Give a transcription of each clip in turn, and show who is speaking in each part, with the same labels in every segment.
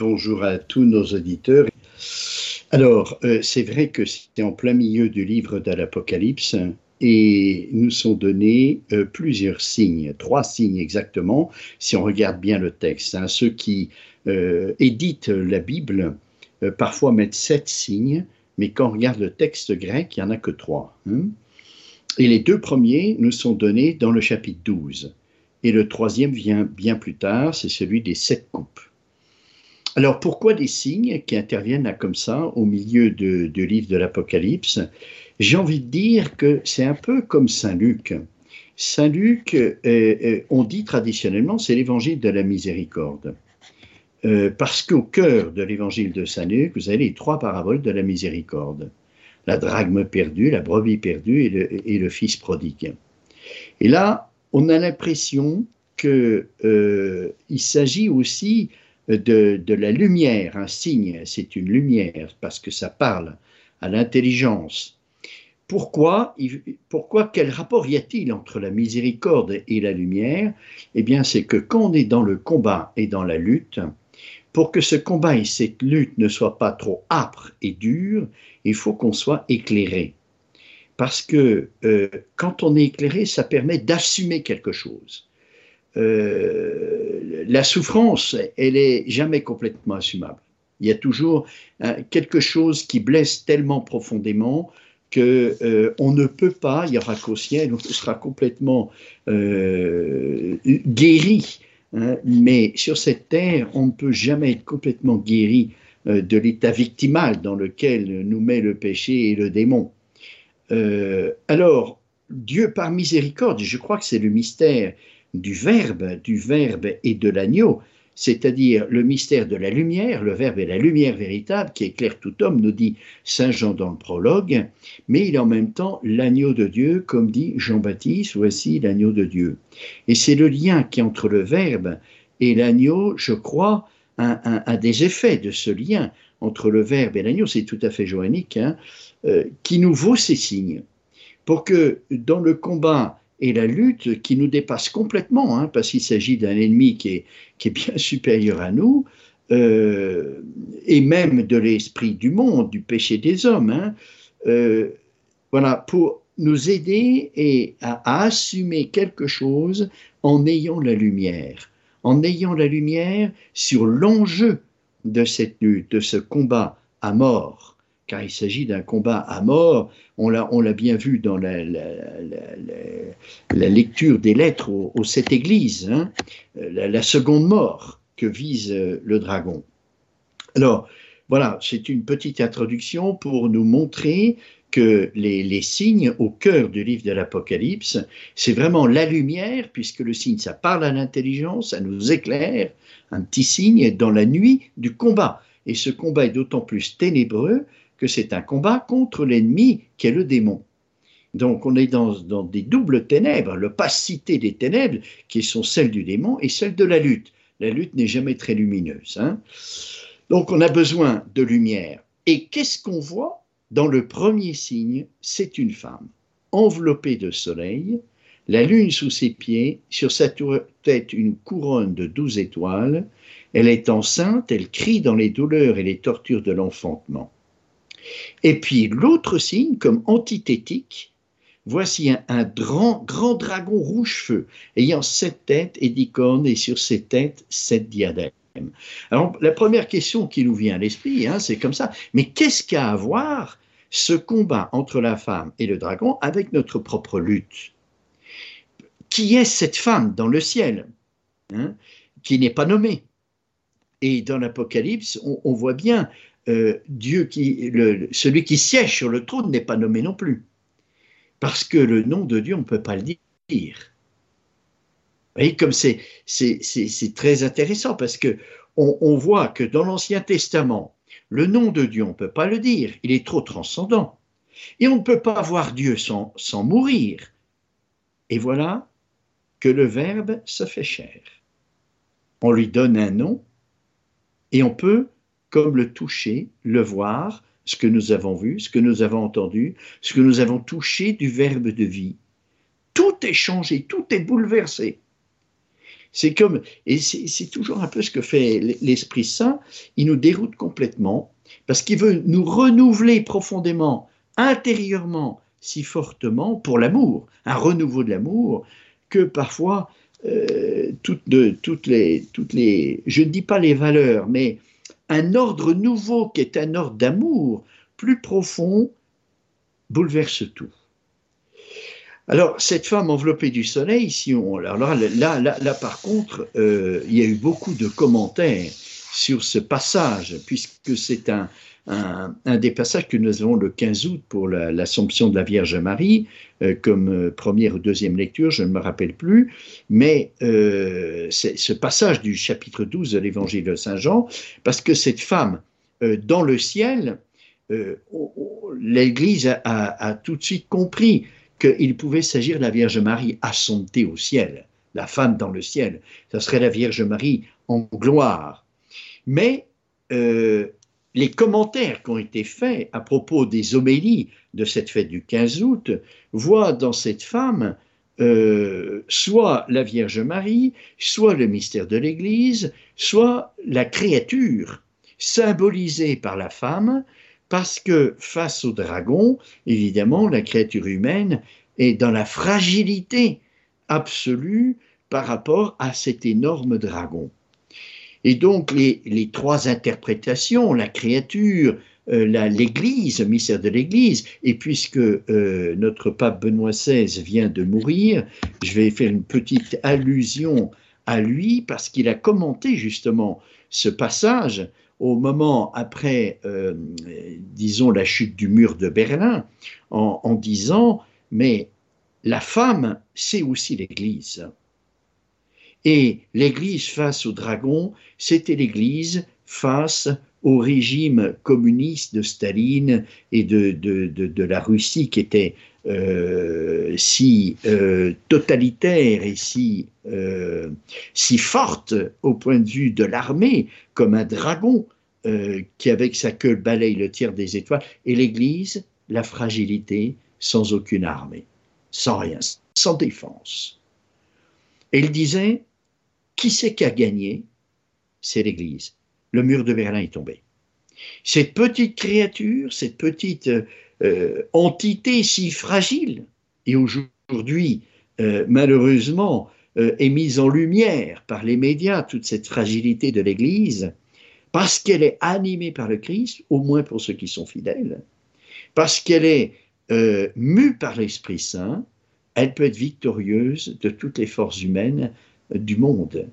Speaker 1: Bonjour à tous nos auditeurs. Alors, euh, c'est vrai que c'est en plein milieu du livre de l'Apocalypse et nous sont donnés euh, plusieurs signes, trois signes exactement, si on regarde bien le texte. Hein. Ceux qui euh, éditent la Bible parfois mettent sept signes, mais quand on regarde le texte grec, il n'y en a que trois. Hein. Et les deux premiers nous sont donnés dans le chapitre 12. Et le troisième vient bien plus tard, c'est celui des sept coupes. Alors pourquoi des signes qui interviennent là comme ça au milieu du livre de l'Apocalypse? J'ai envie de dire que c'est un peu comme Saint Luc. Saint Luc, euh, euh, on dit traditionnellement, c'est l'évangile de la miséricorde. Euh, parce qu'au cœur de l'évangile de Saint Luc, vous avez les trois paraboles de la miséricorde. La drachme perdue, la brebis perdue et le fils prodigue. Et là, on a l'impression qu'il s'agit aussi de, la lumière, un signe, c'est une lumière, parce que ça parle à l'intelligence. Pourquoi, pourquoi, quel rapport y a-t-il entre la miséricorde et la lumière? Eh bien, c'est que quand on est dans le combat et dans la lutte, pour que ce combat et cette lutte ne soient pas trop âpres et durs, il faut qu'on soit éclairé. Parce que euh, quand on est éclairé, ça permet d'assumer quelque chose. Euh, la souffrance, elle est jamais complètement assumable. Il y a toujours hein, quelque chose qui blesse tellement profondément que euh, on ne peut pas, il y aura qu'au ciel, on sera complètement euh, guéri. Hein. mais sur cette terre, on ne peut jamais être complètement guéri de l'état victimal dans lequel nous met le péché et le démon. alors, Dieu par miséricorde, je crois que c'est le mystère du Verbe, du Verbe et de l'agneau, c'est-à-dire le mystère de la lumière, le Verbe est la lumière véritable qui éclaire tout homme, nous dit Saint Jean dans le prologue, mais il est en même temps l'agneau de Dieu, comme dit Jean-Baptiste, voici l'agneau de Dieu. Et c'est le lien qui entre le Verbe et l'agneau, je crois, un, des effets de ce lien entre le Verbe et l'agneau, c'est tout à fait joannique, hein, euh, qui nous vaut ces signes. Pour que dans le combat et la lutte qui nous dépasse complètement, hein, parce qu'il s'agit d'un ennemi qui est, bien supérieur à nous, euh, et même de l'esprit du monde, du péché des hommes. Hein, euh, voilà, pour nous aider et à, assumer quelque chose en ayant la lumière, en ayant la lumière sur l'enjeu de cette lutte, de ce combat à mort car il s'agit d'un combat à mort. On l'a bien vu dans la, lecture des lettres aux, sept églises, hein. la, seconde mort que vise euh, le dragon. Alors, voilà, c'est une petite introduction pour nous montrer que les, les, signes au cœur du livre de l'Apocalypse, c'est vraiment la lumière, puisque le signe, ça parle à l'intelligence, ça nous éclaire, un petit signe dans la nuit du combat. Et ce combat est d'autant plus ténébreux que c'est un combat contre l'ennemi qui est le démon. Donc on est dans, des doubles ténèbres, l'opacité des ténèbres qui sont celles du démon et celles de la lutte. La lutte n'est jamais très lumineuse. Hein. Donc on a besoin de lumière. Et qu'est-ce qu'on voit dans le premier signe? C'est une femme enveloppée de soleil, la lune sous ses pieds, sur sa tête une couronne de douze étoiles. Elle est enceinte, elle crie dans les douleurs et les tortures de l'enfantement. Et puis l'autre signe, comme antithétique, voici un, grand, dragon rouge-feu, ayant sept têtes et dix cornes, et sur ses têtes sept diadèmes. Alors la première question qui nous vient à l'esprit, hein, c'est comme ça, mais qu'est-ce qu'a à voir ce combat entre la femme et le dragon avec notre propre lutte? Qui est cette femme dans le ciel hein, qui n'est pas nommée? Et dans l'Apocalypse, on, voit bien euh, Dieu qui, celui qui siège sur le trône n'est pas nommé non plus. Parce que le nom de Dieu, on ne peut pas le dire. Vous voyez, comme c'est, très intéressant parce que on, voit que dans l'Ancien Testament, le nom de Dieu, on ne peut pas le dire, il est trop transcendant. Et on ne peut pas voir Dieu sans, sans mourir. Et voilà que le Verbe se fait chair. On lui donne un nom et on peut comme le toucher, le voir, ce que nous avons vu, ce que nous avons entendu, ce que nous avons touché du verbe de vie. Tout est changé, tout est bouleversé. C'est comme, et c'est toujours un peu ce que fait l'Esprit Saint, il nous déroute complètement, parce qu'il veut nous renouveler profondément, intérieurement, si fortement, pour l'amour, un renouveau de l'amour, que parfois, euh, toutes, les, toutes les, je ne dis pas les valeurs, mais un ordre nouveau qui est un ordre d'amour plus profond, bouleverse tout. Alors, cette femme enveloppée du soleil, si on, alors là, là, par contre, euh, il y a eu beaucoup de commentaires sur ce passage, puisque c'est un, un, des passages que nous avons le 15 août pour l'Assomption de la Vierge Marie, euh, comme euh, première ou deuxième lecture, je ne me rappelle plus, mais c'est ce passage du chapitre 12 de l'Évangile de Saint Jean, parce que cette femme, dans le ciel, l'Église a, a, tout de suite compris qu'il pouvait s'agir de la Vierge Marie assomptée au ciel, la femme dans le ciel. Ça serait la Vierge Marie en gloire. Mais euh, les commentaires qui ont été faits à propos des homélies de cette fête du 15 août voient dans cette femme euh, soit la Vierge Marie, soit le mystère de l'Église, soit la créature symbolisée par la femme parce que face au dragon, évidemment, la créature humaine est dans la fragilité absolue par rapport à cet énorme dragon. Et donc les, trois interprétations, la créature, euh, l'Église, mystère de l'Église, et puisque euh, notre pape Benoît XVI vient de mourir, je vais faire une petite allusion à lui parce qu'il a commenté justement ce passage au moment après, euh, disons, la chute du mur de Berlin, en, disant, mais la femme, c'est aussi l'Église. Et l'Église face au dragon, c'était l'Église face au régime communiste de Staline et de, de, la Russie qui était euh, si euh, totalitaire et si, si forte au point de vue de l'armée comme un dragon euh, qui, avec sa queue, balaye le tiers des étoiles, et l'Église, la fragilité, sans aucune armée, sans rien, sans défense. Et il disait, qui c'est qui a gagné? C'est l'Église. Le mur de Berlin est tombé. Cette petite créature, cette petite euh, entité si fragile, et aujourd'hui, euh, malheureusement, est mise en lumière par les médias, toute cette fragilité de l'Église, parce qu'elle est animée par le Christ, au moins pour ceux qui sont fidèles, parce qu'elle est euh, mue par l'Esprit Saint, elle peut être victorieuse de toutes les forces humaines euh, du monde.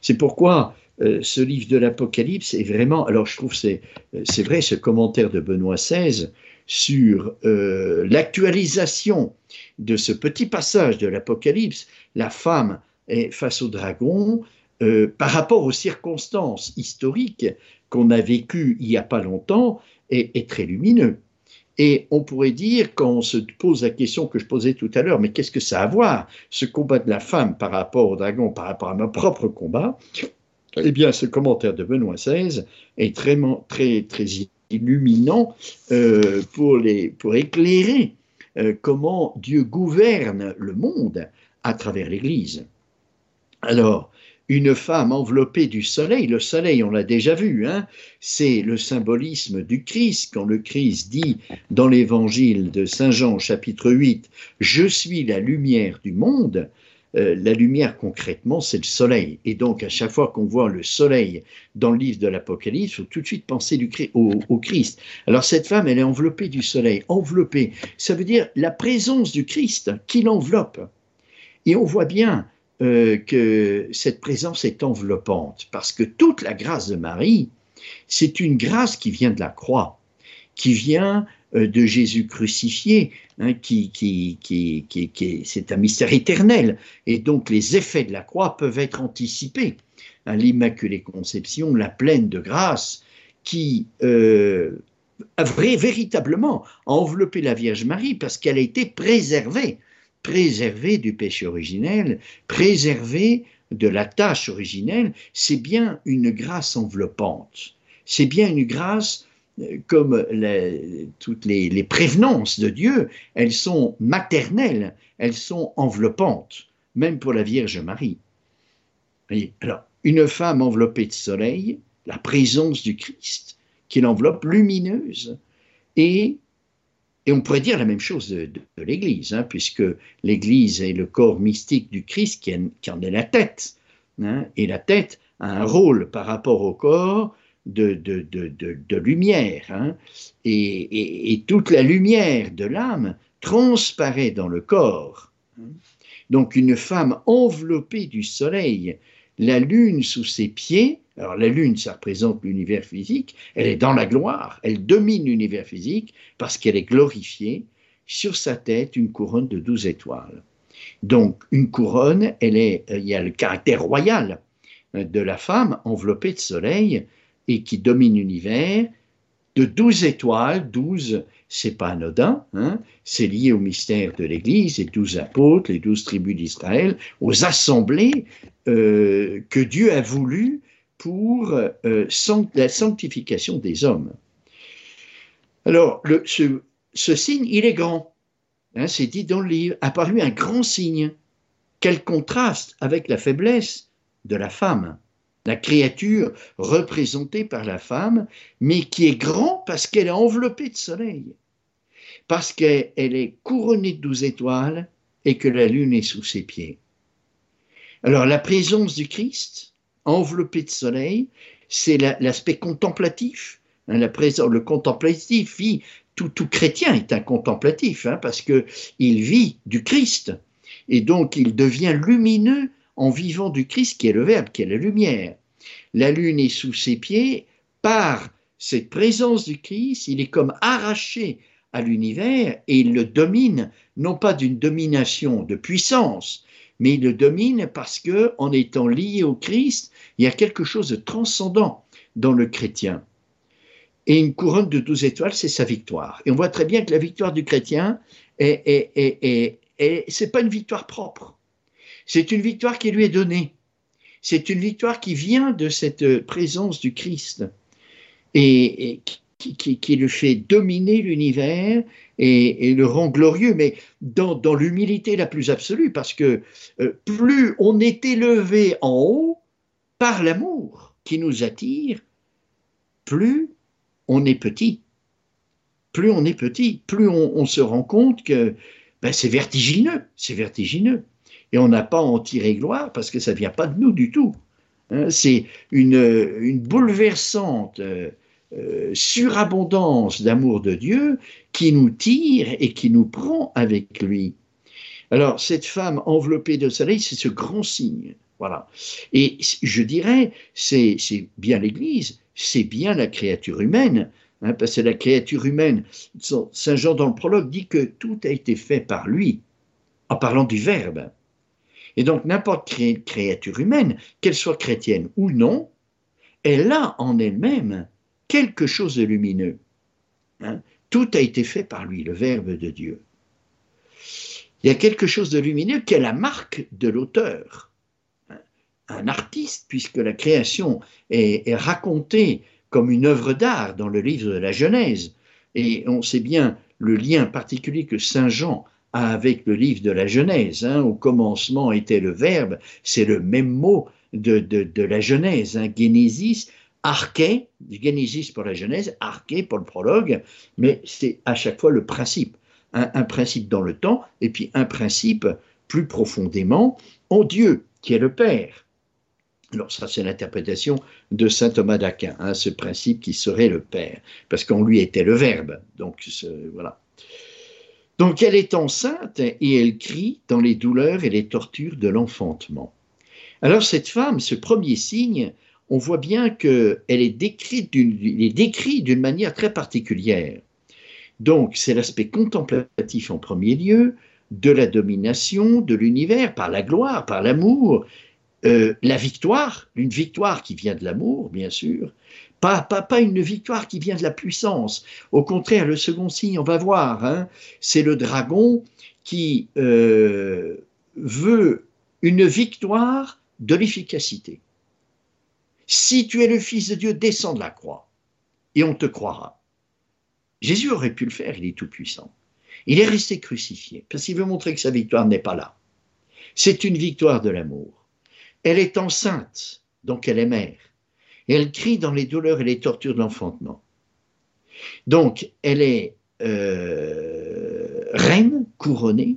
Speaker 1: C'est pourquoi euh, ce livre de l'Apocalypse est vraiment, alors je trouve c'est c'est vrai ce commentaire de Benoît XVI sur l'actualisation de ce petit passage de l'Apocalypse, la femme est face au dragon, euh, par rapport aux circonstances historiques qu'on a vécues il n'y a pas longtemps est, très lumineux. Et on pourrait dire, quand on se pose la question que je posais tout à l'heure, mais qu'est-ce que ça a à voir, ce combat de la femme par rapport au dragon, par rapport à mon propre combat Eh bien, ce commentaire de Benoît XVI est très, très, très illuminant euh, pour, les, pour éclairer euh, comment Dieu gouverne le monde à travers l'Église. Alors, une femme enveloppée du soleil. Le soleil, on l'a déjà vu, hein, c'est le symbolisme du Christ. Quand le Christ dit dans l'évangile de Saint Jean chapitre 8, Je suis la lumière du monde, euh, la lumière concrètement, c'est le soleil. Et donc à chaque fois qu'on voit le soleil dans le livre de l'Apocalypse, il faut tout de suite penser au, au Christ. Alors cette femme, elle est enveloppée du soleil. Enveloppée, ça veut dire la présence du Christ qui l'enveloppe. Et on voit bien euh, que cette présence est enveloppante, parce que toute la grâce de Marie, c'est une grâce qui vient de la croix, qui vient euh, de Jésus crucifié, hein, qui, qui, qui, qui c'est un mystère éternel, et donc les effets de la croix peuvent être anticipés. Hein, L'Immaculée Conception, la pleine de grâce, qui euh, a véritablement enveloppé la Vierge Marie parce qu'elle a été préservée préserver du péché originel, préserver de la tâche originelle, c'est bien une grâce enveloppante. C'est bien une grâce euh, comme toutes les, prévenances de Dieu, elles sont maternelles, elles sont enveloppantes, même pour la Vierge Marie. Alors, une femme enveloppée de soleil, la présence du Christ, qui l'enveloppe lumineuse, et, et on pourrait dire la même chose de, l'Église, hein, puisque l'Église est le corps mystique du Christ qui, en est la tête, hein, et la tête a un rôle par rapport au corps de, lumière, hein, et, toute la lumière de l'âme transparaît dans le corps. Donc une femme enveloppée du soleil, la lune sous ses pieds, alors la lune, ça représente l'univers physique, elle est dans la gloire, elle domine l'univers physique parce qu'elle est glorifiée, sur sa tête une couronne de douze étoiles. Donc une couronne, elle est, euh, il y a le caractère royal euh, de la femme enveloppée de soleil et qui domine l'univers, de douze étoiles, douze, c'est pas anodin, hein, c'est lié au mystère de l'Église, les douze apôtres, les douze tribus d'Israël, aux assemblées euh, que Dieu a voulu pour euh, la sanctification des hommes. Alors, ce, signe, il est grand. Hein, c'est dit dans le livre, apparu un grand signe. Quel contraste avec la faiblesse de la femme la créature représentée par la femme, mais qui est grand parce qu'elle est enveloppée de soleil, parce qu'elle est couronnée de douze étoiles et que la lune est sous ses pieds. Alors la présence du Christ, enveloppé de soleil, c'est l'aspect contemplatif. Hein, la présence, le contemplatif vit, tout, tout chrétien est un contemplatif, hein, parce qu'il vit du Christ. Et donc il devient lumineux en vivant du Christ qui est le Verbe, qui est la lumière. La lune est sous ses pieds, par cette présence du Christ, il est comme arraché à l'univers et il le domine, non pas d'une domination de puissance, mais il le domine parce que, en étant lié au Christ, il y a quelque chose de transcendant dans le chrétien. Et une couronne de douze étoiles, c'est sa victoire. Et on voit très bien que la victoire du chrétien, est, est, pas une victoire propre. C'est une victoire qui lui est donnée. C'est une victoire qui vient de cette présence du Christ et, qui, le fait dominer l'univers et, le rend glorieux, mais dans, l'humilité la plus absolue, parce que euh, plus on est élevé en haut par l'amour qui nous attire, plus on est petit. Plus on est petit, plus on, se rend compte que ben, c'est vertigineux, c'est vertigineux et on n'a pas en tirer gloire parce que ça ne vient pas de nous du tout. Hein. c'est une, bouleversante euh, euh, surabondance d'amour de Dieu qui nous tire et qui nous prend avec lui. Alors, cette femme enveloppée de soleil, c'est ce grand signe. Voilà. Et je dirais, c'est bien l'Église, c'est bien la créature humaine, hein, parce que la créature humaine, Saint Jean dans le prologue dit que tout a été fait par lui, en parlant du Verbe. Et donc n'importe quelle créature humaine, qu'elle soit chrétienne ou non, elle a en elle-même quelque chose de lumineux. Hein. Tout a été fait par lui, le Verbe de Dieu. Il y a quelque chose de lumineux qui est la marque de l'auteur. Un artiste, puisque la création est, racontée comme une œuvre d'art dans le livre de la Genèse. Et on sait bien le lien particulier que Saint Jean avec le livre de la Genèse. Hein. Au commencement était le Verbe, c'est le même mot de, de, la Genèse, hein. Genesis, arché, Genesis pour la Genèse, arché pour le prologue, mais c'est à chaque fois le principe. Un, principe dans le temps, et puis un principe plus profondément en Dieu, qui est le Père. Alors ça, c'est l'interprétation de saint Thomas d'Aquin, hein, ce principe qui serait le Père, parce qu'en lui était le Verbe. Donc voilà. Donc elle est enceinte et elle crie dans les douleurs et les tortures de l'enfantement. Alors cette femme, ce premier signe, on voit bien qu'elle est décrite d'une manière très particulière. Donc c'est l'aspect contemplatif en premier lieu, de la domination de l'univers par la gloire, par l'amour, euh, la victoire, une victoire qui vient de l'amour, bien sûr, pas, une victoire qui vient de la puissance. Au contraire, le second signe, on va voir, hein, c'est le dragon qui euh, veut une victoire de l'efficacité. Si tu es le Fils de Dieu, descends de la croix et on te croira. Jésus aurait pu le faire, il est tout puissant. Il est resté crucifié parce qu'il veut montrer que sa victoire n'est pas là. C'est une victoire de l'amour. Elle est enceinte, donc elle est mère. Elle crie dans les douleurs et les tortures de l'enfantement. Donc, elle est euh, reine couronnée,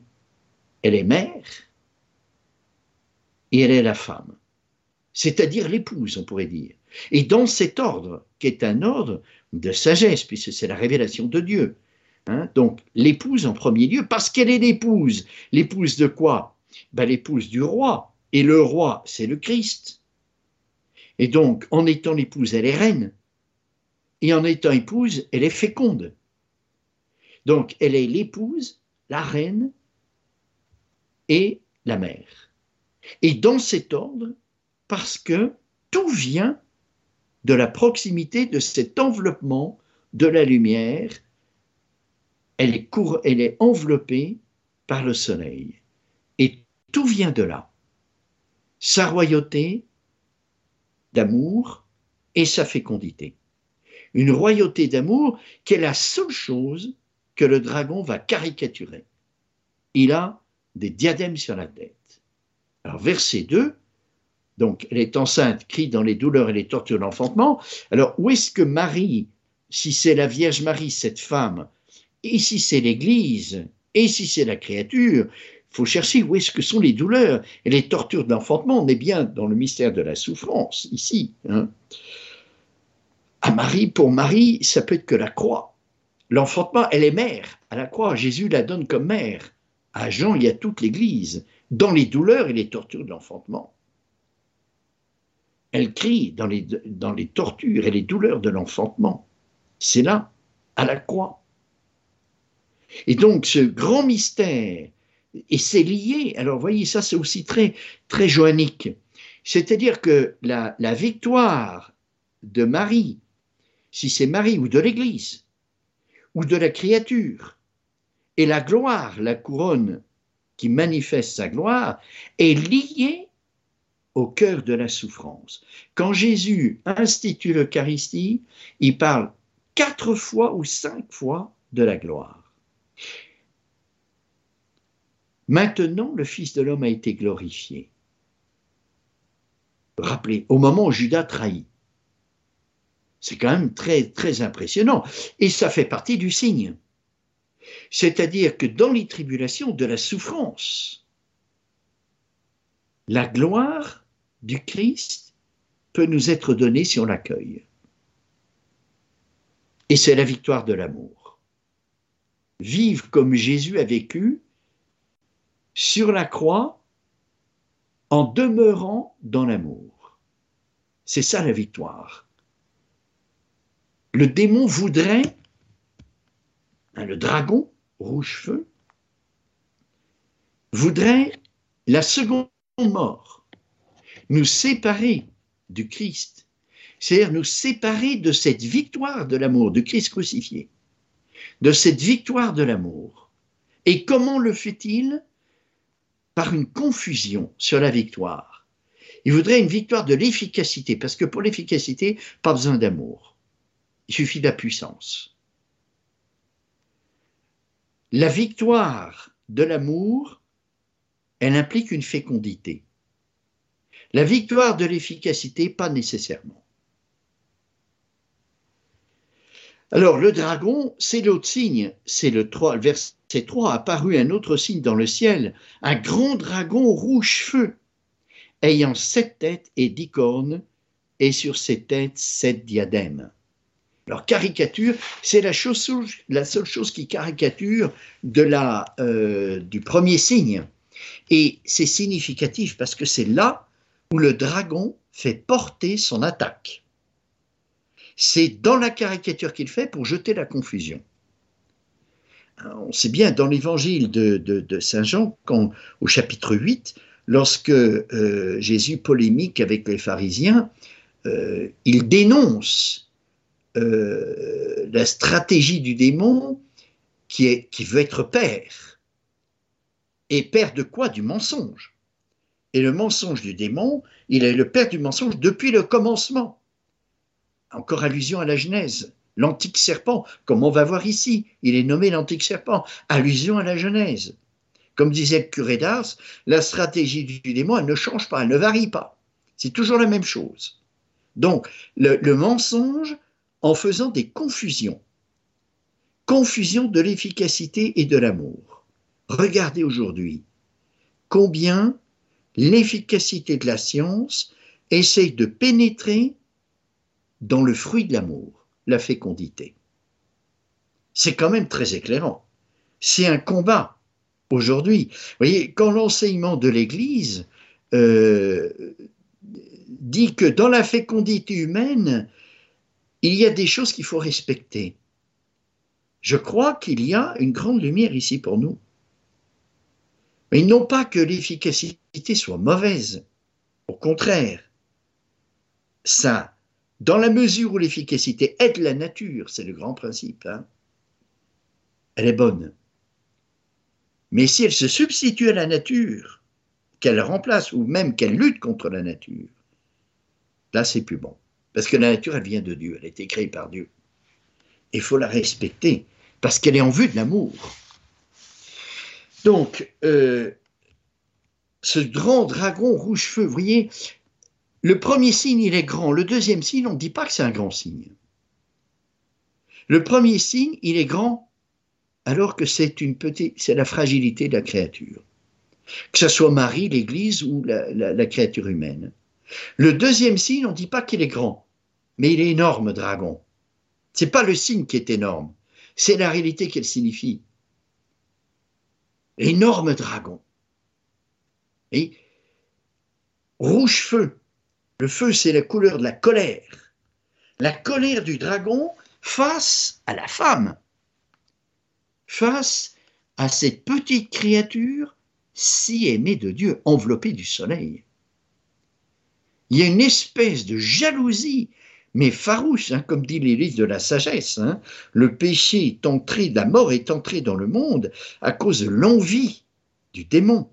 Speaker 1: elle est mère, et elle est la femme, c'est-à-dire l'épouse, on pourrait dire. Et dans cet ordre, qui est un ordre de sagesse, puisque c'est la révélation de Dieu, hein, donc l'épouse en premier lieu, parce qu'elle est l'épouse. L'épouse de quoi? Ben, L'épouse du roi, et le roi, c'est le Christ. Et donc, en étant l'épouse, elle est reine, et en étant épouse, elle est féconde. Donc, elle est l'épouse, la reine et la mère. Et dans cet ordre, parce que tout vient de la proximité de cet enveloppement de la lumière, elle est, enveloppée par le soleil. Et tout vient de là. Sa royauté d'amour et sa fécondité. Une royauté d'amour qui est la seule chose que le dragon va caricaturer. Il a des diadèmes sur la tête. Alors, verset 2, donc elle est enceinte, crie dans les douleurs et les tortures de l'enfantement. Alors, où est-ce que Marie, si c'est la Vierge Marie, cette femme, et si c'est l'Église, et si c'est la créature, il faut chercher où est-ce que sont les douleurs et les tortures de l'enfantement. On est bien dans le mystère de la souffrance, ici. Hein. À Marie, pour Marie, ça peut être que la croix. L'enfantement, elle est mère à la croix. Jésus la donne comme mère. À Jean, il y a toute l'Église, dans les douleurs et les tortures de l'enfantement. Elle crie dans les, dans les tortures et les douleurs de l'enfantement. C'est là, à la croix. Et donc, ce grand mystère, et c'est lié, alors voyez, ça c'est aussi très, très joannique. C'est-à-dire que la, la victoire de Marie, si c'est Marie ou de l'Église, ou de la créature. Et la gloire, la couronne qui manifeste sa gloire, est liée au cœur de la souffrance. Quand Jésus institue l'Eucharistie, il parle quatre fois ou cinq fois de la gloire. Maintenant, le Fils de l'homme a été glorifié. Rappelez, au moment où Judas trahit, c'est quand même très, très impressionnant. Et ça fait partie du signe. C'est-à-dire que dans les tribulations de la souffrance, la gloire du Christ peut nous être donnée si on l'accueille. Et c'est la victoire de l'amour. Vivre comme Jésus a vécu sur la croix en demeurant dans l'amour. C'est ça la victoire le démon voudrait, hein, le dragon, rouge-feu, voudrait la seconde mort, nous séparer du Christ, c'est-à-dire nous séparer de cette victoire de l'amour, du Christ crucifié, de cette victoire de l'amour. Et comment le fait-il? Par une confusion sur la victoire. Il voudrait une victoire de l'efficacité, parce que pour l'efficacité, pas besoin d'amour. Il suffit de la puissance. La victoire de l'amour, elle implique une fécondité. La victoire de l'efficacité, pas nécessairement. Alors, le dragon, c'est l'autre signe, c'est le 3, le verset 3, apparu un autre signe dans le ciel, un grand dragon rouge feu, ayant sept têtes et dix cornes, et sur ses têtes sept diadèmes. Alors, caricature, c'est la, seule chose qui caricature euh, du premier signe. Et c'est significatif parce que c'est là où le dragon fait porter son attaque. C'est dans la caricature qu'il fait pour jeter la confusion. on sait bien dans l'évangile de, Saint Jean, quand, au chapitre 8, lorsque euh, Jésus polémique avec les pharisiens, euh, il dénonce euh, la stratégie du démon qui veut être père. Et père de quoi? Du mensonge. Et le mensonge du démon, il est le père du mensonge depuis le commencement. Encore allusion à la Genèse. L'antique serpent, comme on va voir ici, il est nommé l'antique serpent. Allusion à la Genèse. Comme disait le curé d'Ars, la stratégie du démon, elle ne change pas, elle ne varie pas. C'est toujours la même chose. Donc, le, mensonge en faisant des confusions. Confusion de l'efficacité et de l'amour. Regardez aujourd'hui combien l'efficacité de la science essaye de pénétrer dans le fruit de l'amour, la fécondité. C'est quand même très éclairant. C'est un combat aujourd'hui. Vous voyez, quand l'enseignement de l'Église euh, dit que dans la fécondité humaine, il y a des choses qu'il faut respecter. Je crois qu'il y a une grande lumière ici pour nous. Mais non pas que l'efficacité soit mauvaise, au contraire, ça, dans la mesure où l'efficacité aide la nature, c'est le grand principe, hein, elle est bonne. Mais si elle se substitue à la nature, qu'elle remplace ou même qu'elle lutte contre la nature, là c'est plus bon. Parce que la nature, elle vient de Dieu, elle a été créée par Dieu. Il faut la respecter, parce qu'elle est en vue de l'amour. Donc, euh, ce grand dragon rouge-feu, vous voyez, le premier signe, il est grand. Le deuxième signe, on ne dit pas que c'est un grand signe. Le premier signe, il est grand alors que c'est une petite, c'est la fragilité de la créature. Que ce soit Marie, l'Église ou la, créature humaine. Le deuxième signe, on ne dit pas qu'il est grand, mais il est énorme, dragon. C'est pas le signe qui est énorme, c'est la réalité qu'elle signifie. Énorme dragon. Et rouge feu. Le feu, c'est la couleur de la colère. La colère du dragon face à la femme face à cette petite créature si aimée de Dieu, enveloppée du soleil. Il y a une espèce de jalousie, mais farouche, hein, comme dit les de la sagesse. Hein. Le péché est entré, la mort est entrée dans le monde à cause de l'envie du démon.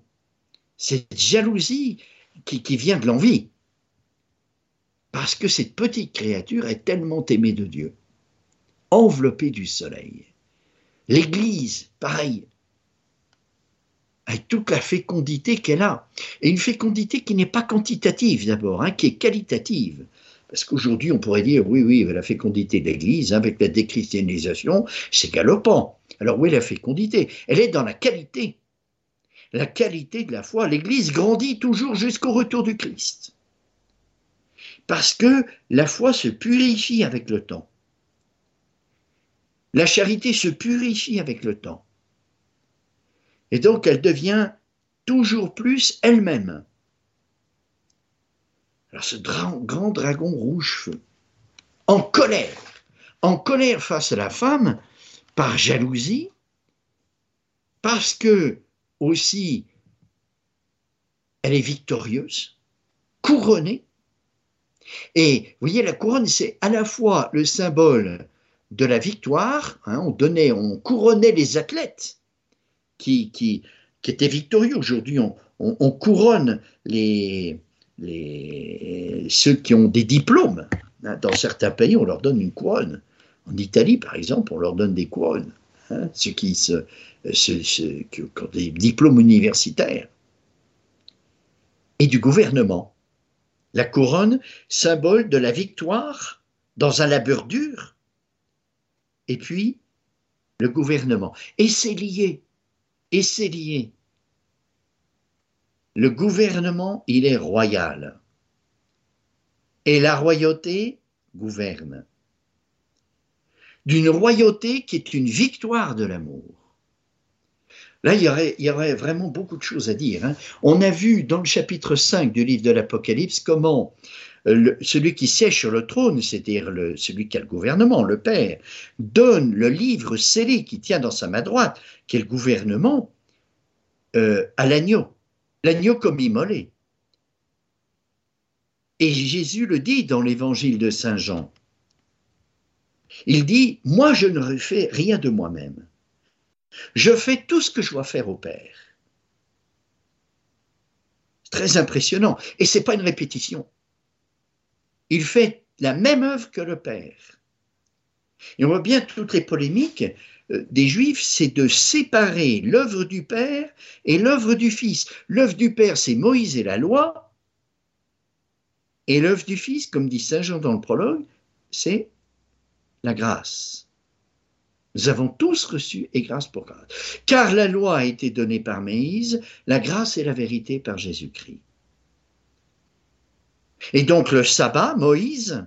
Speaker 1: Cette jalousie qui, qui vient de l'envie. Parce que cette petite créature est tellement aimée de Dieu, enveloppée du soleil. L'Église, pareil, avec toute la fécondité qu'elle a. Et une fécondité qui n'est pas quantitative d'abord, hein, qui est qualitative. Parce qu'aujourd'hui, on pourrait dire, oui, oui, la fécondité de l'Église, avec la déchristianisation, c'est galopant. Alors où est la fécondité? Elle est dans la qualité. La qualité de la foi. L'Église grandit toujours jusqu'au retour du Christ. Parce que la foi se purifie avec le temps. La charité se purifie avec le temps. Et donc elle devient toujours plus elle-même. Alors ce grand dragon rouge-feu, en colère, en colère face à la femme, par jalousie, parce que aussi elle est victorieuse, couronnée. Et vous voyez, la couronne, c'est à la fois le symbole de la victoire. Hein, on donnait, on couronnait les athlètes qui, qui, qui étaient victorieux. Aujourd'hui, on, on, couronne les, les, ceux qui ont des diplômes. Dans certains pays, on leur donne une couronne. En Italie, par exemple, on leur donne des couronnes. Hein, ceux qui, se, qui ont des diplômes universitaires. Et du gouvernement. La couronne, symbole de la victoire dans un labeur dur, et puis le gouvernement. Et c'est lié, et c'est lié. Le gouvernement, il est royal. Et la royauté gouverne. D'une royauté qui est une victoire de l'amour. Là, il y, aurait, vraiment beaucoup de choses à dire. Hein. On a vu dans le chapitre 5 du livre de l'Apocalypse comment celui qui siège sur le trône, c'est-à-dire celui qui a le gouvernement, le Père, donne le livre scellé qui tient dans sa main droite, qui est le gouvernement, euh, à l'agneau, l'agneau comme immolé. Et Jésus le dit dans l'évangile de Saint Jean. Il dit, moi je ne refais rien de moi-même. Je fais tout ce que je dois faire au Père. C'est très impressionnant. Et ce n'est pas une répétition. Il fait la même œuvre que le Père. Et on voit bien toutes les polémiques euh, des Juifs, c'est de séparer l'œuvre du Père et l'œuvre du Fils. L'œuvre du Père, c'est Moïse et la loi, Et l'œuvre du Fils, comme dit Saint Jean dans le prologue, c'est la grâce. Nous avons tous reçu et grâce pour grâce. Car la loi a été donnée par Moïse, la grâce et la vérité par Jésus-Christ. Et donc le sabbat, Moïse,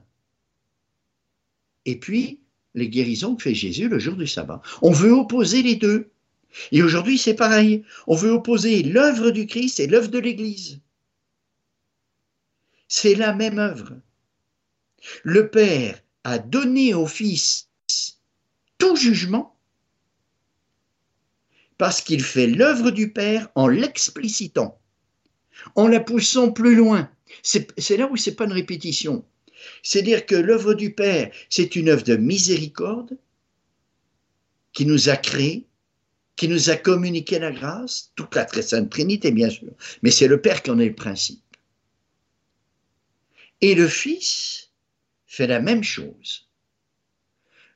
Speaker 1: et puis les guérisons que fait Jésus le jour du sabbat. On veut opposer les deux. Et aujourd'hui, c'est pareil. On veut opposer l'œuvre du Christ et l'œuvre de l'Église. C'est la même œuvre. Le Père a donné au Fils tout jugement parce qu'il fait l'œuvre du Père en l'explicitant, en la poussant plus loin. C'est là où c'est pas une répétition. C'est dire que l'œuvre du Père, c'est une œuvre de miséricorde qui nous a créés, qui nous a communiqué la grâce, toute la très sainte Trinité bien sûr, mais c'est le Père qui en est le principe. Et le Fils fait la même chose.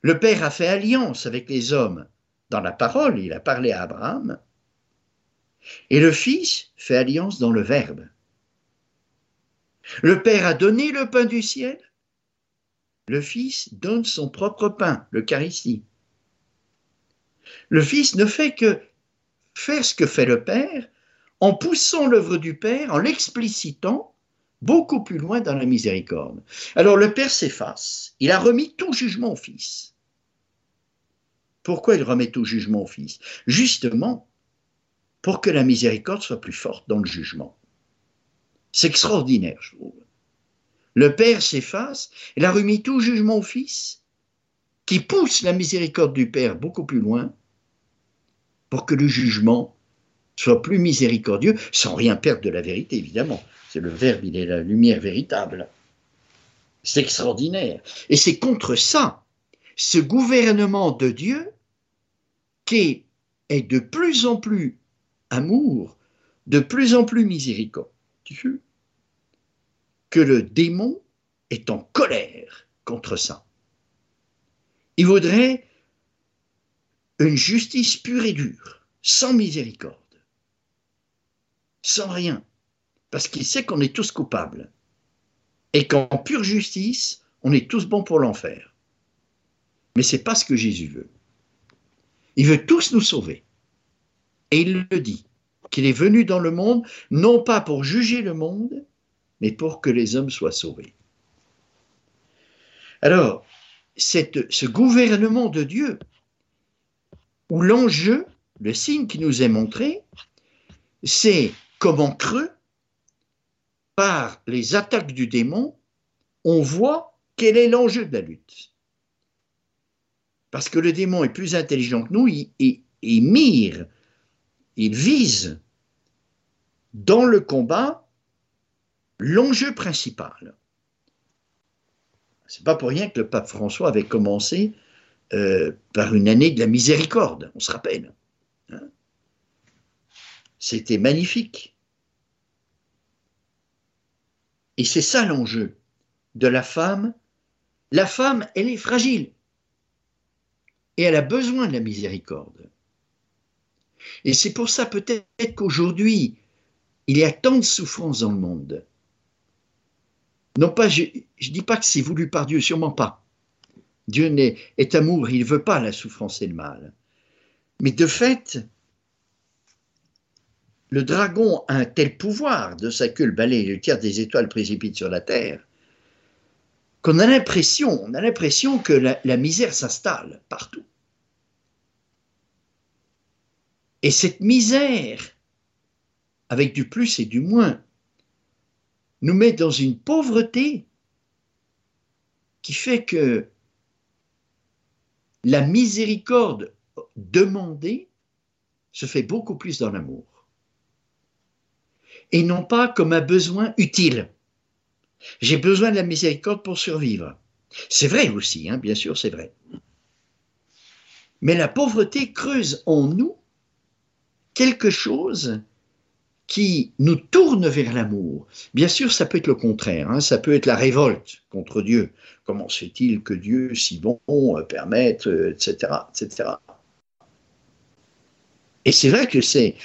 Speaker 1: Le Père a fait alliance avec les hommes dans la parole, il a parlé à Abraham, et le Fils fait alliance dans le Verbe. Le Père a donné le pain du ciel, le Fils donne son propre pain, l'Eucharistie. Le Fils ne fait que faire ce que fait le Père en poussant l'œuvre du Père, en l'explicitant beaucoup plus loin dans la miséricorde. Alors le Père s'efface, il a remis tout jugement au Fils. Pourquoi il remet tout jugement au Fils? Justement pour que la miséricorde soit plus forte dans le jugement. C'est extraordinaire, je trouve. Le Père s'efface, il a remis tout jugement au Fils, qui pousse la miséricorde du Père beaucoup plus loin, pour que le jugement soit plus miséricordieux, sans rien perdre de la vérité, évidemment. C'est le Verbe, il est la lumière véritable. C'est extraordinaire. Et c'est contre ça, ce gouvernement de Dieu, qui est de plus en plus amour, de plus en plus que le démon est en colère contre ça. Il voudrait une justice pure et dure, sans miséricorde, sans rien, parce qu'il sait qu'on est tous coupables, et qu'en pure justice, on est tous bons pour l'enfer. Mais c'est pas ce que Jésus veut. Il veut tous nous sauver. Et il le dit, qu'il est venu dans le monde, non pas pour juger le monde, mais pour que les hommes soient sauvés. Alors, ce gouvernement de Dieu, où l'enjeu, le signe qui nous est montré, c'est comment creux, par les attaques du démon, on voit quel est l'enjeu de la lutte. Parce que le démon est plus intelligent que nous, il, il mire, il vise dans le combat l'enjeu principal. C'est pas pour rien que le pape François avait commencé euh, par une année de la miséricorde, on se rappelle. Hein. C'était magnifique. Et c'est ça l'enjeu de la femme. La femme, elle est fragile. Et elle a besoin de la miséricorde. Et c'est pour ça peut-être qu'aujourd'hui, il y a tant de souffrances dans le monde. Non pas, je ne dis pas que c'est voulu par Dieu, sûrement pas. Dieu est, est amour, il ne veut pas la souffrance et le mal. Mais de fait, le dragon a un tel pouvoir de sa queue, le balai le tiers des étoiles précipitent sur la terre, qu'on a l'impression, on a l'impression que la misère s'installe partout. Et cette misère, avec du plus et du moins, nous met dans une pauvreté qui fait que la miséricorde demandée se fait beaucoup plus dans l'amour. Et non pas comme un besoin utile. J'ai besoin de la miséricorde pour survivre. C'est vrai aussi, hein, bien sûr, c'est vrai. Mais la pauvreté creuse en nous quelque chose qui nous tourne vers l'amour. Bien sûr, ça peut être le contraire, hein. ça peut être la révolte contre Dieu. Comment se fait-il que Dieu, si bon, euh, permette, etc., euh, etc. Et c'est vrai que c'est,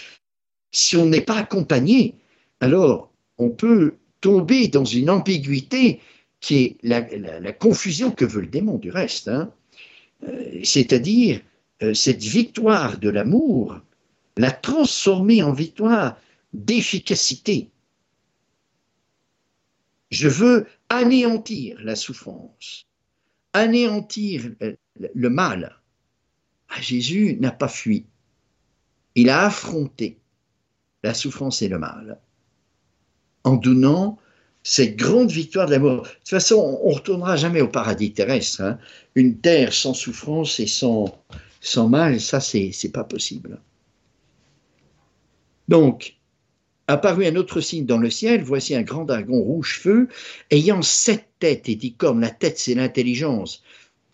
Speaker 1: si on n'est pas accompagné, alors on peut tomber dans une ambiguïté qui est la, confusion que veut le démon du reste. Hein. Euh, c'est-à-dire cette victoire de l'amour, la transformer en victoire d'efficacité. Je veux anéantir la souffrance, anéantir le mal. Ah, Jésus n'a pas fui. Il a affronté la souffrance et le mal en donnant cette grande victoire de l'amour. De toute façon, on ne retournera jamais au paradis terrestre. Hein. Une terre sans souffrance et sans, sans mal, ça, c'est pas possible. Donc, apparut un autre signe dans le ciel, voici un grand dragon rouge-feu, ayant sept têtes et dix cornes. La tête, c'est l'intelligence.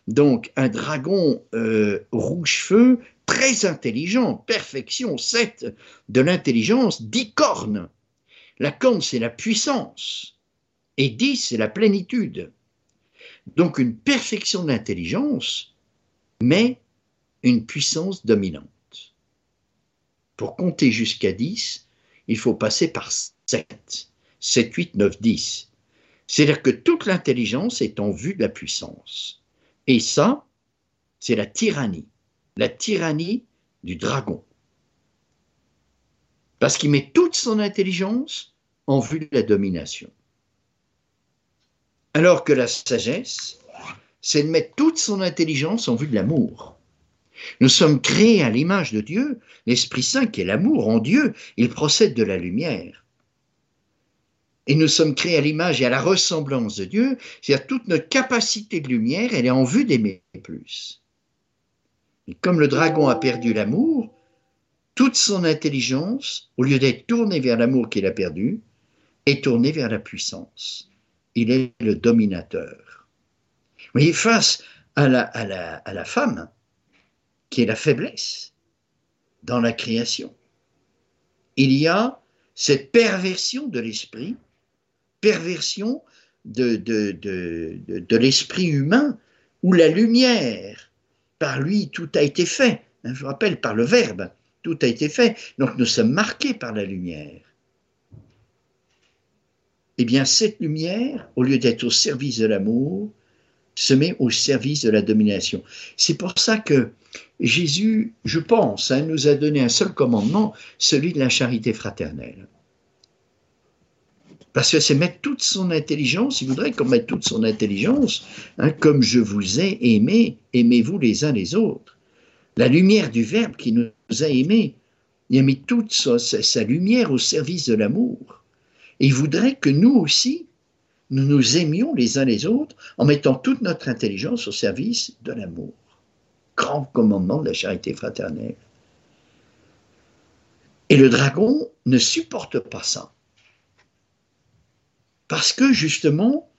Speaker 1: Donc, un dragon euh, rouge-feu, très intelligent, perfection, sept de l'intelligence, dix cornes. La corne, c'est la puissance, et dix, c'est la plénitude. Donc, une perfection d'intelligence, mais une puissance dominante. Pour compter jusqu'à 10, il faut passer par 7. 7, 8, 9, 10. C'est-à-dire que toute l'intelligence est en vue de la puissance. Et ça, c'est la tyrannie. La tyrannie du dragon. Parce qu'il met toute son intelligence en vue de la domination. Alors que la sagesse, c'est de mettre toute son intelligence en vue de l'amour. Nous sommes créés à l'image de Dieu, l'Esprit Saint qui est l'amour en Dieu, il procède de la lumière. Et nous sommes créés à l'image et à la ressemblance de Dieu, c'est-à-dire toute notre capacité de lumière, elle est en vue d'aimer plus. Et comme le dragon a perdu l'amour, toute son intelligence, au lieu d'être tournée vers l'amour qu'il a perdu, est tournée vers la puissance. Il est le dominateur. Vous voyez, face à la, à la, à la femme, qui est la faiblesse dans la création. Il y a cette perversion de l'esprit, perversion de, de, de, de, l'esprit humain, où la lumière, par lui, tout a été fait. Hein, je vous rappelle, par le Verbe, tout a été fait. Donc nous sommes marqués par la lumière. Eh bien, cette lumière, au lieu d'être au service de l'amour, se met au service de la domination. C'est pour ça que Jésus, je pense, hein, nous a donné un seul commandement, celui de la charité fraternelle. Parce que c'est mettre toute son intelligence, il voudrait qu'on mette toute son intelligence, hein, comme je vous ai aimé, aimez-vous les uns les autres. La lumière du Verbe qui nous a aimés, il a mis toute sa, sa lumière au service de l'amour. Et il voudrait que nous aussi, nous nous aimions les uns les autres en mettant toute notre intelligence au service de l'amour grand commandement de la charité fraternelle. Et le dragon ne supporte pas ça. Parce que justement,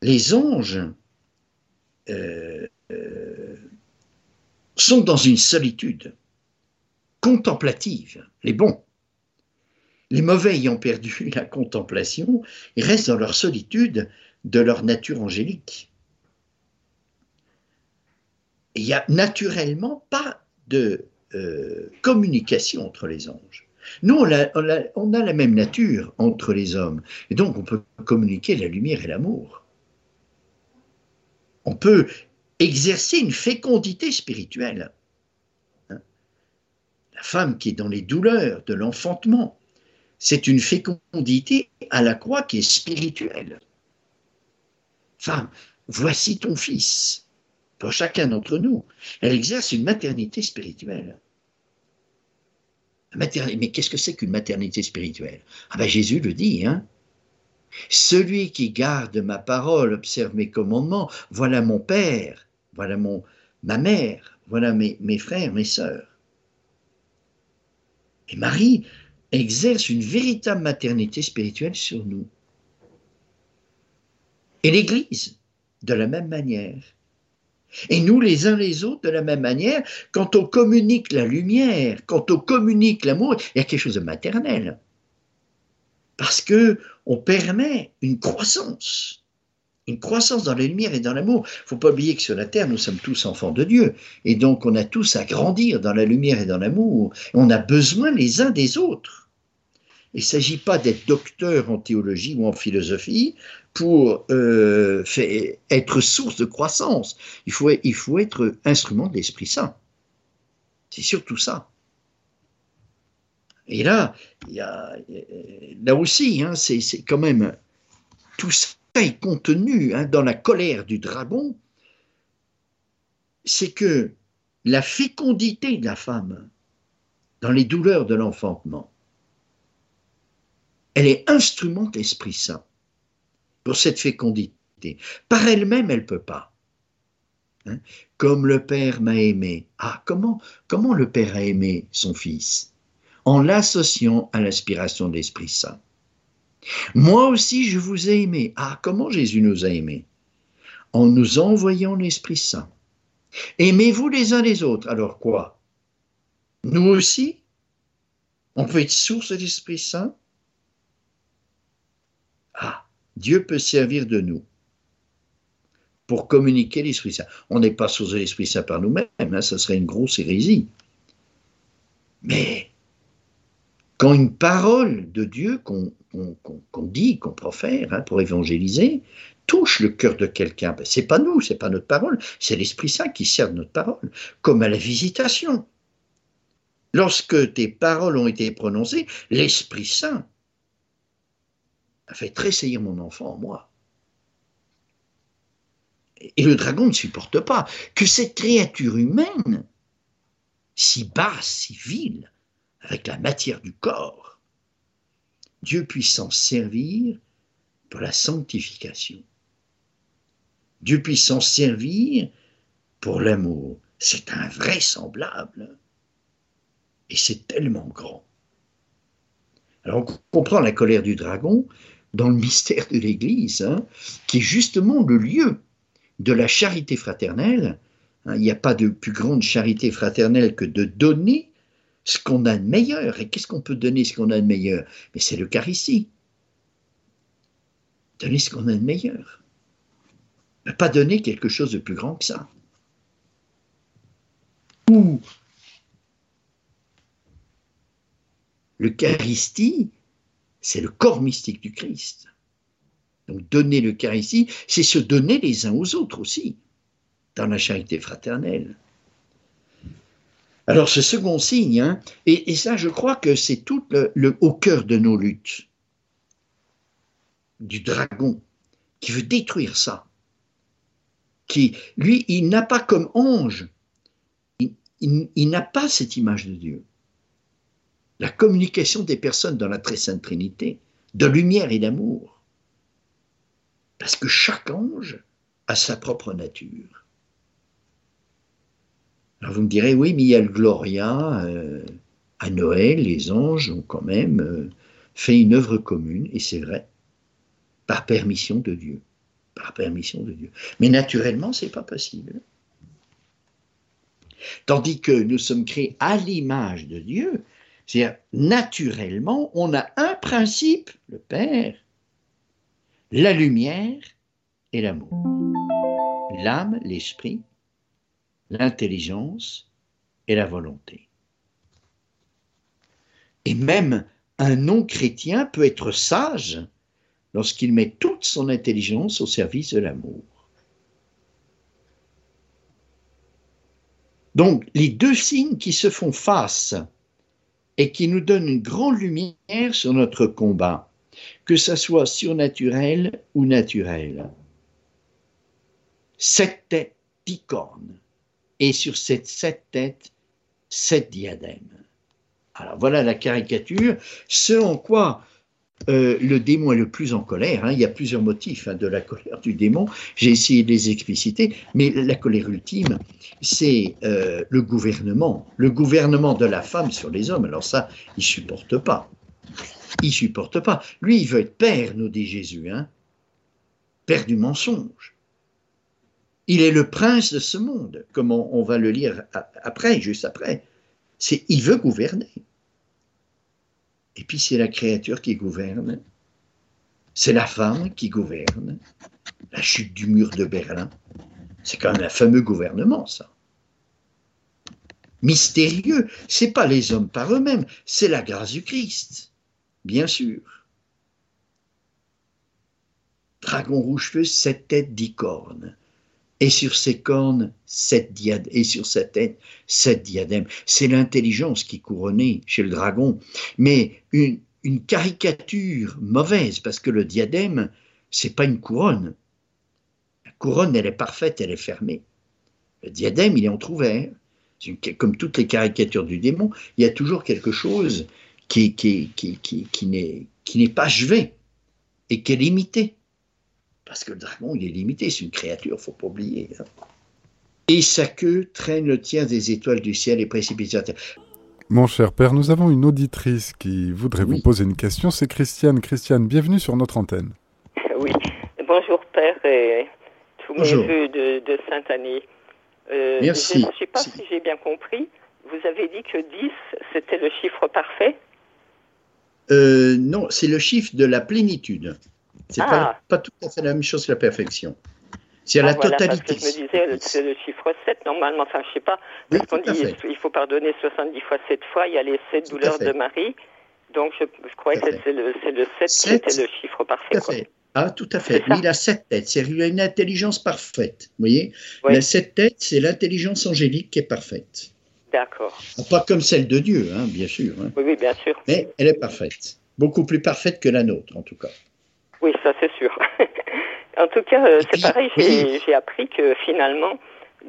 Speaker 1: les anges euh, euh, sont dans une solitude contemplative, les bons. Les mauvais ayant perdu la contemplation, ils restent dans leur solitude de leur nature angélique il n'y a naturellement pas de euh, communication entre les anges. Nous, on a, la même nature entre les hommes, et donc on peut communiquer la lumière et l'amour. On peut exercer une fécondité spirituelle. Hein. La femme qui est dans les douleurs de l'enfantement, c'est une fécondité à la croix qui est spirituelle. Femme, voici ton fils pour chacun d'entre nous. Elle exerce une maternité spirituelle. Mais qu'est-ce que c'est qu'une maternité spirituelle? Ah ben Jésus le dit, hein Celui qui garde ma parole, observe mes commandements, voilà mon Père, voilà ma mère, voilà mes, mes frères, mes sœurs. Et Marie exerce une véritable maternité spirituelle sur nous. Et l'Église, de la même manière. Et nous, les uns les autres, de la même manière, quand on communique la lumière, quand on communique l'amour, il y a quelque chose de maternel. Parce que on permet une croissance, une croissance dans la lumière et dans l'amour. Il ne faut pas oublier que sur la terre, nous sommes tous enfants de Dieu. Et donc, on a tous à grandir dans la lumière et dans l'amour. On a besoin les uns des autres. Il ne s'agit pas d'être docteur en théologie ou en philosophie pour euh, être source de croissance. Il faut, être instrument de l'Esprit Saint. C'est surtout ça. Et là, a, là aussi, hein, c'est quand même tout ça est contenu hein, dans la colère du dragon. C'est que la fécondité de la femme dans les douleurs de l'enfantement, elle est instrument de l'Esprit Saint pour cette fécondité. Par elle-même, elle ne peut pas. Hein. Comme le Père m'a aimé. Ah, comment, comment le Père a aimé son Fils? En l'associant à l'inspiration de l'Esprit Saint. Moi aussi, je vous ai aimé. Ah, comment Jésus nous a aimés? En nous envoyant l'Esprit Saint. Aimez-vous les uns les autres? Alors quoi? Nous aussi? On peut être source de l'Esprit Saint? Ah, Dieu peut servir de nous pour communiquer l'Esprit Saint. On n'est pas source de l'Esprit Saint par nous-mêmes, hein, ça serait une grosse hérésie. Mais quand une parole de Dieu qu'on dit, qu'on profère hein, pour évangéliser, touche le cœur de quelqu'un, ben, c'est pas nous, c'est pas notre parole, c'est l'Esprit Saint qui sert de notre parole, comme à la visitation. Lorsque tes paroles ont été prononcées, l'Esprit Saint a fait tressaillir mon enfant en moi. Et le dragon ne supporte pas que cette créature humaine, si basse, si vile, avec la matière du corps, Dieu puisse s'en servir pour la sanctification. Dieu puisse s'en servir pour l'amour. C'est invraisemblable. Et c'est tellement grand. Alors on comprend la colère du dragon dans le mystère de l'Église, hein, qui est justement le lieu de la charité fraternelle. Hein, il n'y a pas de plus grande charité fraternelle que de donner ce qu'on a de meilleur. Et qu'est-ce qu'on peut donner ce qu'on a de meilleur? Mais c'est l'Eucharistie. Donner ce qu'on a de meilleur. Ne pas donner quelque chose de plus grand que ça. Ou l'Eucharistie, c'est le corps mystique du Christ. Donc donner l'Eucharistie, c'est se donner les uns aux autres aussi, dans la charité fraternelle. Alors ce second signe, hein, et, ça je crois que c'est tout le, au cœur de nos luttes, du dragon, qui veut détruire ça, qui, lui, il n'a pas comme ange, il, n'a pas cette image de Dieu. La communication des personnes dans la très sainte Trinité, de lumière et d'amour. Parce que chaque ange a sa propre nature. Alors vous me direz, oui, mais il y a le Gloria. Euh, à Noël, les anges ont quand même euh, fait une œuvre commune, et c'est vrai, par permission de Dieu. Par permission de Dieu. Mais naturellement, ce n'est pas possible. Tandis que nous sommes créés à l'image de Dieu, c'est-à-dire naturellement, on a un principe, le Père, la lumière et l'amour. L'âme, l'esprit, l'intelligence et la volonté. Et même un non-chrétien peut être sage lorsqu'il met toute son intelligence au service de l'amour. Donc, les deux signes qui se font face et qui nous donnent une grande lumière sur notre combat, que ce soit surnaturel ou naturel. Têtes cornes et sur cette sept têtes, sept diadèmes. Alors voilà la caricature, ce en quoi euh, le démon est le plus en colère. Hein. Il y a plusieurs motifs hein, de la colère du démon. J'ai essayé de les expliciter, mais la colère ultime, c'est euh, le gouvernement, le gouvernement de la femme sur les hommes. Alors ça, il supporte pas. Il supporte pas. Lui, il veut être père, nous dit Jésus, hein. père du mensonge. Il est le prince de ce monde, comme on, va le lire après, juste après. C'est, il veut gouverner. Et puis c'est la créature qui gouverne. C'est la femme qui gouverne. La chute du mur de Berlin. C'est quand même un fameux gouvernement, ça. Mystérieux. C'est pas les hommes par eux-mêmes, c'est la grâce du Christ. Bien sûr. Dragon rouge feu, sept têtes, dix cornes. Et sur ses cornes, sept diadèmes. Et sur sa tête, sept diadèmes. C'est l'intelligence qui couronnait chez le dragon. Mais une, une caricature mauvaise, parce que le diadème, c'est pas une couronne. La couronne, elle est parfaite, elle est fermée. Le diadème, il est entrouvert. Comme toutes les caricatures du démon, il y a toujours quelque chose qui, qui, qui, qui, qui n'est pas chevé et qui est limité. Parce que le dragon, il est limité, c'est une créature, faut pas oublier. Hein. Et sa queue traîne le tiers des étoiles du ciel et précipite sur terre.
Speaker 2: Mon cher père, nous avons une auditrice qui voudrait vous poser une question. C'est Christiane. Christiane, bienvenue sur notre antenne.
Speaker 3: Oui. Bonjour père et tous mes vœux de, de Sainte-Année.
Speaker 1: Euh, Merci.
Speaker 3: Je ne sais pas si j'ai bien compris. Vous avez dit que 10, c'était le chiffre parfait?
Speaker 1: Euh, Non, c'est le chiffre de la plénitude. C'est ah. pas, tout à fait la même chose que la perfection. C'est ah, la totalité.
Speaker 3: Parce que je me disais, c'est le chiffre 7 normalement. Enfin, je sais pas. Parce qu'on dit il faut pardonner 70 fois 7 fois. Il y a les 7 douleurs de Marie. Donc, je, je croyais que c'est le, le, 7, 7 qui était le chiffre parfait.
Speaker 1: Tout à fait. Ah, tout à fait. Mais il a sept têtes. C'est une intelligence parfaite. Vous voyez oui. La sept têtes, c'est l'intelligence angélique qui est parfaite.
Speaker 3: D'accord.
Speaker 1: Ah, pas comme celle de Dieu, hein, bien sûr. Hein.
Speaker 3: Oui, oui, bien sûr.
Speaker 1: Mais elle est parfaite. Beaucoup plus parfaite que la nôtre, en tout cas.
Speaker 3: Oui, ça c'est sûr. en tout cas, euh, c'est pareil, j'ai appris que finalement,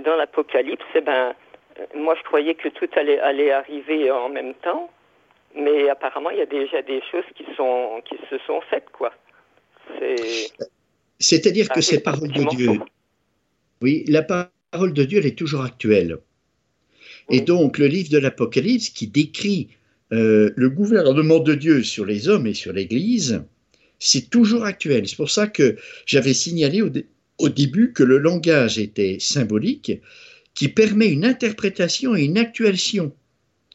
Speaker 3: dans l'Apocalypse, eh ben, euh, moi je croyais que tout allait, allait arriver en même temps, mais apparemment il y a déjà des choses qui, sont, qui se sont faites, quoi.
Speaker 1: C'est-à-dire que ces paroles de Dieu, oui, la parole de Dieu, elle est toujours actuelle. Et donc, le livre de l'Apocalypse, qui décrit euh, le gouvernement de Dieu sur les hommes et sur l'Église, c'est toujours actuel. C'est pour ça que j'avais signalé au, au, début que le langage était symbolique, qui permet une interprétation et une actualisation.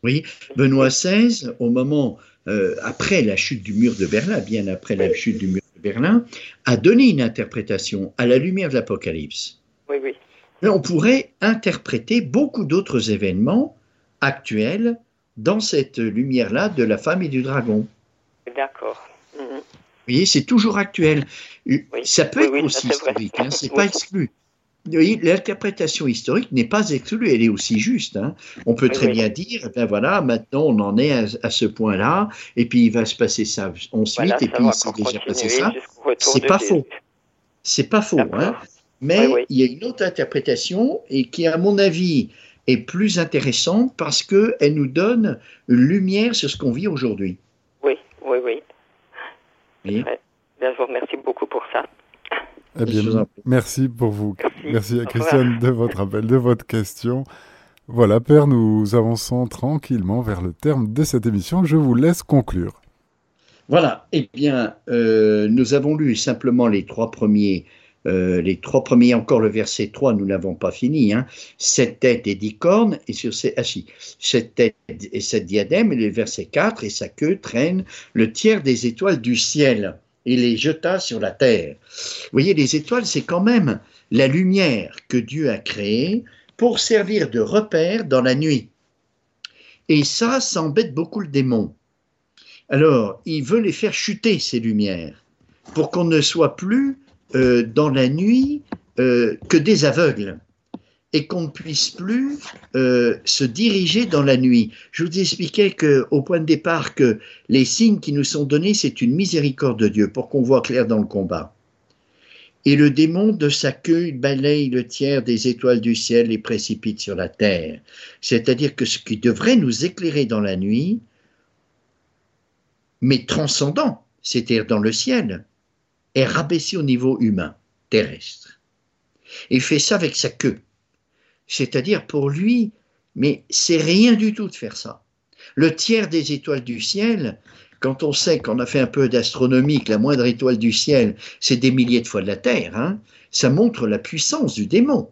Speaker 1: Oui, Benoît XVI, au moment euh, après la chute du mur de Berlin, bien après la chute du mur Berlin, a donné une interprétation à la lumière de l'Apocalypse.
Speaker 3: Oui, oui.
Speaker 1: Mais on pourrait interpréter beaucoup d'autres événements actuels dans cette lumière-là de la femme et du dragon.
Speaker 3: D'accord.
Speaker 1: Mhm. C'est toujours actuel. Ça peut être aussi historique, hein, c'est pas exclu l'interprétation historique n'est pas exclue, elle est aussi juste. Hein. On peut très bien dire, ben voilà, maintenant on en est à, ce point-là, et puis il va se passer ça ensuite, et puis il s'est déjà passé ça. C'est pas faux. C'est pas faux. Hein. Mais il y a une autre interprétation, et qui, à mon avis, est plus intéressante parce qu'elle nous donne une lumière sur ce qu'on vit aujourd'hui.
Speaker 3: Oui, oui. je vous remercie beaucoup pour ça.
Speaker 2: Eh bien, merci pour vous. Merci, à Christiane de votre appel, de votre question. Voilà, Père, nous avançons tranquillement vers le terme de cette émission. Je vous laisse conclure.
Speaker 1: Voilà, eh bien, euh, nous avons lu simplement les trois premiers, euh, les trois premiers, encore le verset 3, nous n'avons pas fini, hein, sept têtes et dix cornes, et sur ces, ah si, sept têtes et sept diadèmes, et le verset 4, et sa queue traîne le tiers des étoiles du ciel et les jeta sur la terre. Vous voyez, les étoiles, c'est quand même la lumière que Dieu a créée pour servir de repère dans la nuit. Et ça, ça embête beaucoup le démon. Alors, il veut les faire chuter, ces lumières, pour qu'on ne soit plus euh, dans la nuit euh, que des aveugles et qu'on ne puisse plus euh, se diriger dans la nuit. Je vous expliquais que, au point de départ que les signes qui nous sont donnés, c'est une miséricorde de Dieu pour qu'on voit clair dans le combat. Et le démon de sa queue balaye le tiers des étoiles du ciel et précipite sur la terre. C'est-à-dire que ce qui devrait nous éclairer dans la nuit, mais transcendant, c'est-à-dire dans le ciel, est rabaissé au niveau humain, terrestre. Il fait ça avec sa queue. C'est-à-dire pour lui, mais c'est rien du tout de faire ça. Le tiers des étoiles du ciel, quand on sait qu'on a fait un peu d'astronomie, que la moindre étoile du ciel, c'est des milliers de fois de la Terre, hein, ça montre la puissance du démon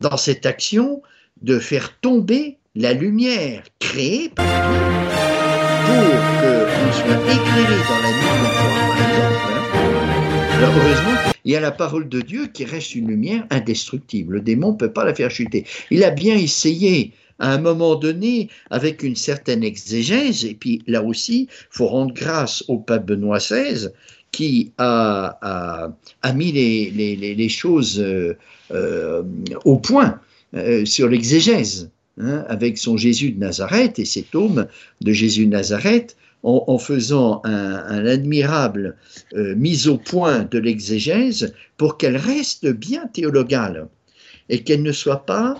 Speaker 1: dans cette action de faire tomber la lumière créée par Dieu pour qu'on soit éclairé dans la nuit. Alors heureusement il y a la parole de Dieu qui reste une lumière indestructible. Le démon ne peut pas la faire chuter. Il a bien essayé à un moment donné, avec une certaine exégèse, et puis là aussi, il faut rendre grâce au pape Benoît XVI, qui a, a, mis les, les, les choses euh, euh, au point euh, sur l'exégèse, hein, avec son Jésus de Nazareth et ses tomes de Jésus de Nazareth, en, faisant un, admirable mise au point de l'exégèse pour qu'elle reste bien théologale et qu'elle ne soit pas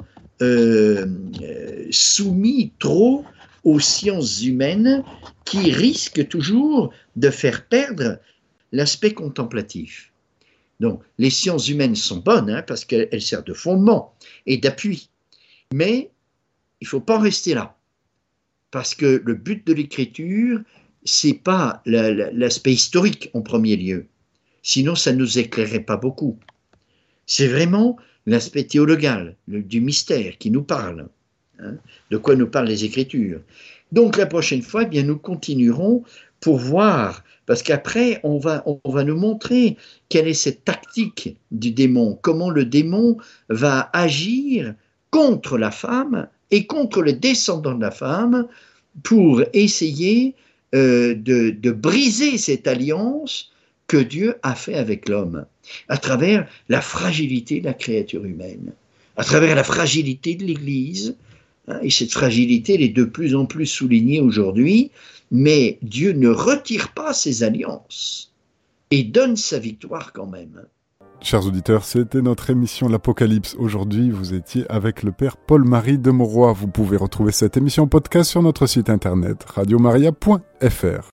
Speaker 1: soumise trop aux sciences humaines qui risquent toujours de faire perdre l'aspect contemplatif. Donc, les sciences humaines sont bonnes hein, parce qu'elles servent de fondement et d'appui. Mais il ne faut pas en rester là. Parce que le but de l'écriture, c'est pas l'aspect historique en premier lieu. Sinon, ça ne nous éclairerait pas beaucoup. C'est vraiment l'aspect théologal, du mystère qui nous parle. Hein, de quoi nous parlent les Écritures. Donc la prochaine fois, eh bien, nous continuerons pour voir, parce qu'après, on va, on va nous montrer quelle est cette tactique du démon, comment le démon va agir contre la femme et contre le descendant de la femme pour essayer euh, de, briser cette alliance que Dieu a fait avec l'homme, à travers la fragilité de la créature humaine, à travers la fragilité de l'Église, hein, et cette fragilité elle est de plus en plus soulignée aujourd'hui, mais Dieu ne retire pas ses alliances et donne sa victoire quand même.
Speaker 2: Chers auditeurs, c'était notre émission L'Apocalypse. Aujourd'hui, vous étiez avec le Père Paul-Marie de Mauroy. Vous pouvez retrouver cette émission podcast sur notre site internet radiomaria.fr.